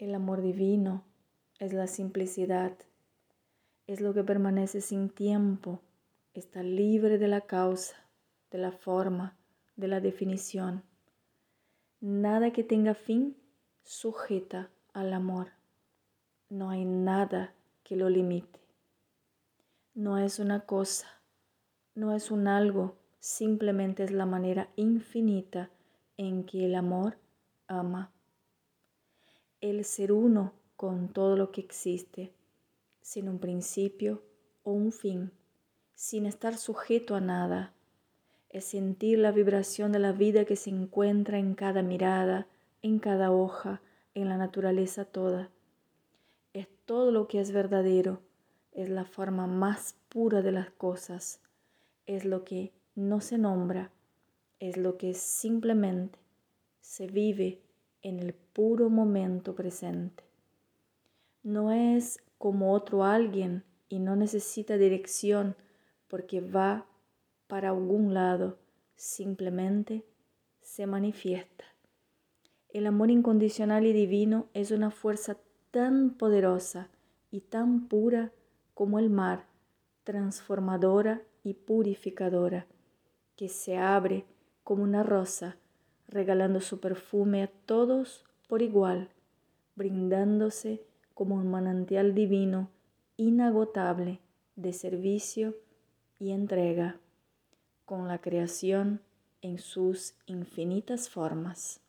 El amor divino es la simplicidad, es lo que permanece sin tiempo, está libre de la causa, de la forma, de la definición. Nada que tenga fin sujeta al amor. No hay nada que lo limite. No es una cosa, no es un algo, simplemente es la manera infinita en que el amor ama el ser uno con todo lo que existe, sin un principio o un fin, sin estar sujeto a nada. Es sentir la vibración de la vida que se encuentra en cada mirada, en cada hoja, en la naturaleza toda. Es todo lo que es verdadero, es la forma más pura de las cosas, es lo que no se nombra, es lo que simplemente se vive en el puro momento presente. No es como otro alguien y no necesita dirección porque va para algún lado, simplemente se manifiesta. El amor incondicional y divino es una fuerza tan poderosa y tan pura como el mar, transformadora y purificadora, que se abre como una rosa regalando su perfume a todos por igual, brindándose como un manantial divino inagotable de servicio y entrega con la creación en sus infinitas formas.